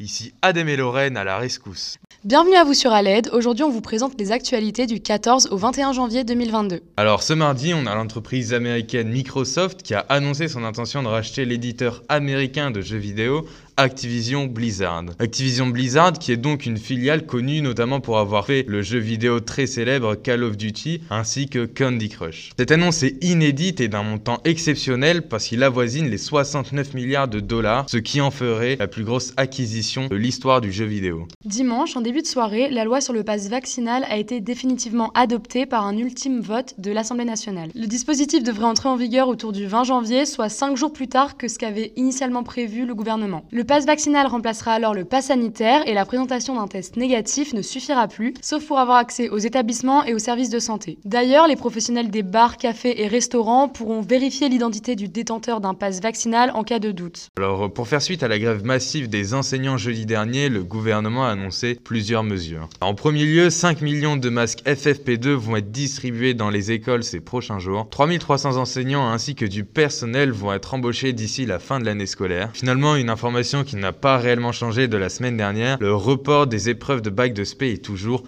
Ici Adem et Lorraine à la rescousse. Bienvenue à vous sur Aled. Aujourd'hui, on vous présente les actualités du 14 au 21 janvier 2022. Alors ce mardi, on a l'entreprise américaine Microsoft qui a annoncé son intention de racheter l'éditeur américain de jeux vidéo Activision Blizzard. Activision Blizzard qui est donc une filiale connue notamment pour avoir fait le jeu vidéo très célèbre Call of Duty ainsi que Candy Crush. Cette annonce est inédite et d'un montant exceptionnel parce qu'il avoisine les 69 milliards de dollars, ce qui en ferait la plus grosse acquisition de l'histoire du jeu vidéo. Dimanche, en début de soirée, la loi sur le pass vaccinal a été définitivement adoptée par un ultime vote de l'Assemblée nationale. Le dispositif devrait entrer en vigueur autour du 20 janvier, soit 5 jours plus tard que ce qu'avait initialement prévu le gouvernement. Pass vaccinal remplacera alors le pass sanitaire et la présentation d'un test négatif ne suffira plus, sauf pour avoir accès aux établissements et aux services de santé. D'ailleurs, les professionnels des bars, cafés et restaurants pourront vérifier l'identité du détenteur d'un pass vaccinal en cas de doute. Alors, pour faire suite à la grève massive des enseignants jeudi dernier, le gouvernement a annoncé plusieurs mesures. En premier lieu, 5 millions de masques FFP2 vont être distribués dans les écoles ces prochains jours. 3300 enseignants ainsi que du personnel vont être embauchés d'ici la fin de l'année scolaire. Finalement, une information qui n'a pas réellement changé de la semaine dernière, le report des épreuves de bac de spé est toujours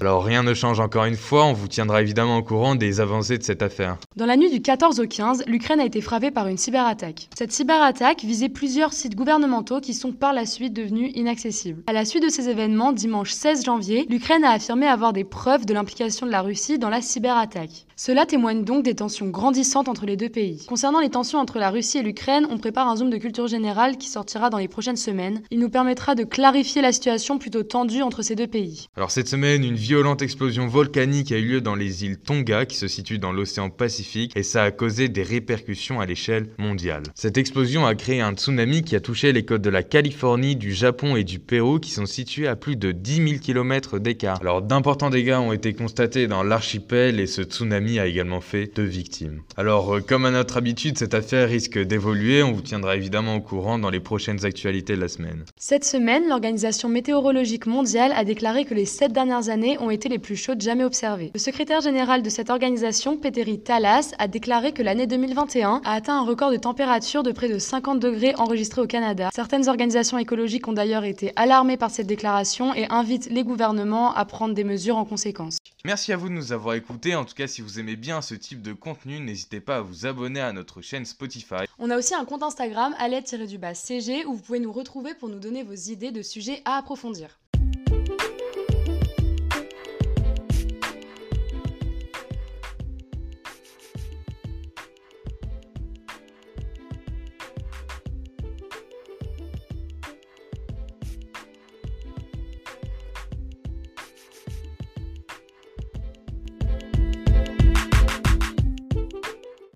Alors rien ne change encore une fois, on vous tiendra évidemment au courant des avancées de cette affaire. Dans la nuit du 14 au 15, l'Ukraine a été frappée par une cyberattaque. Cette cyberattaque visait plusieurs sites gouvernementaux qui sont par la suite devenus inaccessibles. À la suite de ces événements, dimanche 16 janvier, l'Ukraine a affirmé avoir des preuves de l'implication de la Russie dans la cyberattaque. Cela témoigne donc des tensions grandissantes entre les deux pays. Concernant les tensions entre la Russie et l'Ukraine, on prépare un zoom de culture générale qui sortira dans les prochaines semaines. Il nous permettra de clarifier la situation plutôt tendue entre ces deux pays. Alors cette semaine, une violente explosion volcanique a eu lieu dans les îles Tonga qui se situent dans l'océan Pacifique et ça a causé des répercussions à l'échelle mondiale. Cette explosion a créé un tsunami qui a touché les côtes de la Californie, du Japon et du Pérou qui sont situés à plus de 10 000 km d'écart. Alors d'importants dégâts ont été constatés dans l'archipel et ce tsunami a également fait deux victimes. Alors euh, comme à notre habitude, cette affaire risque d'évoluer, on vous tiendra évidemment au courant dans les prochaines actualités de la semaine. Cette semaine, l'Organisation météorologique mondiale a déclaré que les sept dernières années ont été les plus chaudes jamais observées. Le secrétaire général de cette organisation, Petteri Talas, a déclaré que l'année 2021 a atteint un record de température de près de 50 degrés enregistré au Canada. Certaines organisations écologiques ont d'ailleurs été alarmées par cette déclaration et invitent les gouvernements à prendre des mesures en conséquence. Merci à vous de nous avoir écoutés. En tout cas, si vous aimez bien ce type de contenu, n'hésitez pas à vous abonner à notre chaîne Spotify. On a aussi un compte Instagram, aled-cg, où vous pouvez nous retrouver pour nous donner vos idées de sujets à approfondir.